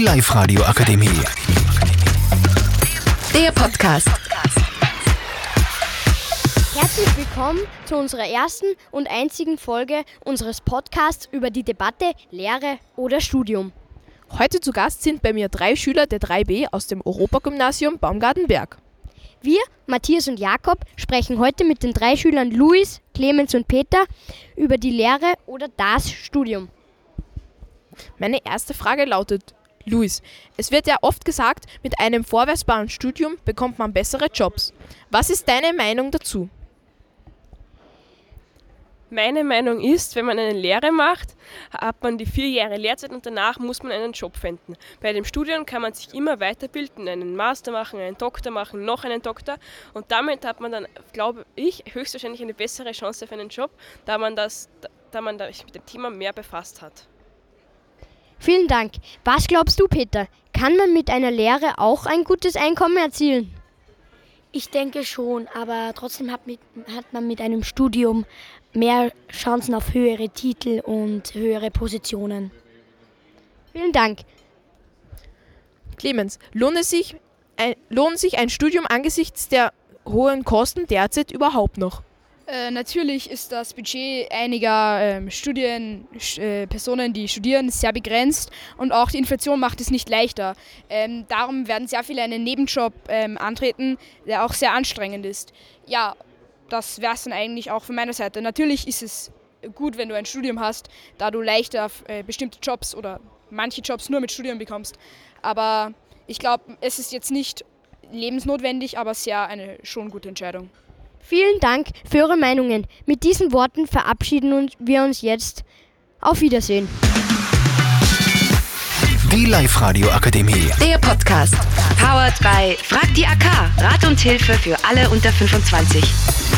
Die Live-Radio Akademie. Der Podcast. Herzlich willkommen zu unserer ersten und einzigen Folge unseres Podcasts über die Debatte Lehre oder Studium. Heute zu Gast sind bei mir drei Schüler der 3b aus dem Europagymnasium Baumgartenberg. Wir, Matthias und Jakob, sprechen heute mit den drei Schülern Luis, Clemens und Peter über die Lehre oder das Studium. Meine erste Frage lautet, Luis, es wird ja oft gesagt, mit einem vorweisbaren Studium bekommt man bessere Jobs. Was ist deine Meinung dazu? Meine Meinung ist, wenn man eine Lehre macht, hat man die vier Jahre Lehrzeit und danach muss man einen Job finden. Bei dem Studium kann man sich immer weiterbilden, einen Master machen, einen Doktor machen, noch einen Doktor und damit hat man dann, glaube ich, höchstwahrscheinlich eine bessere Chance auf einen Job, da man, das, da man sich mit dem Thema mehr befasst hat. Vielen Dank. Was glaubst du, Peter? Kann man mit einer Lehre auch ein gutes Einkommen erzielen? Ich denke schon, aber trotzdem hat, mit, hat man mit einem Studium mehr Chancen auf höhere Titel und höhere Positionen. Vielen Dank. Clemens, lohnt, es sich ein, lohnt sich ein Studium angesichts der hohen Kosten derzeit überhaupt noch? Äh, natürlich ist das Budget einiger ähm, Studien, äh, Personen, die studieren, sehr begrenzt und auch die Inflation macht es nicht leichter. Ähm, darum werden sehr viele einen Nebenjob ähm, antreten, der auch sehr anstrengend ist. Ja, das wäre es dann eigentlich auch von meiner Seite. Natürlich ist es gut, wenn du ein Studium hast, da du leichter äh, bestimmte Jobs oder manche Jobs nur mit Studium bekommst. Aber ich glaube, es ist jetzt nicht lebensnotwendig, aber sehr eine schon gute Entscheidung. Vielen Dank für eure Meinungen. Mit diesen Worten verabschieden wir uns jetzt. Auf Wiedersehen. Die Live-Radio Akademie. Der Podcast. Powered by Frag die AK. Rat und Hilfe für alle unter 25.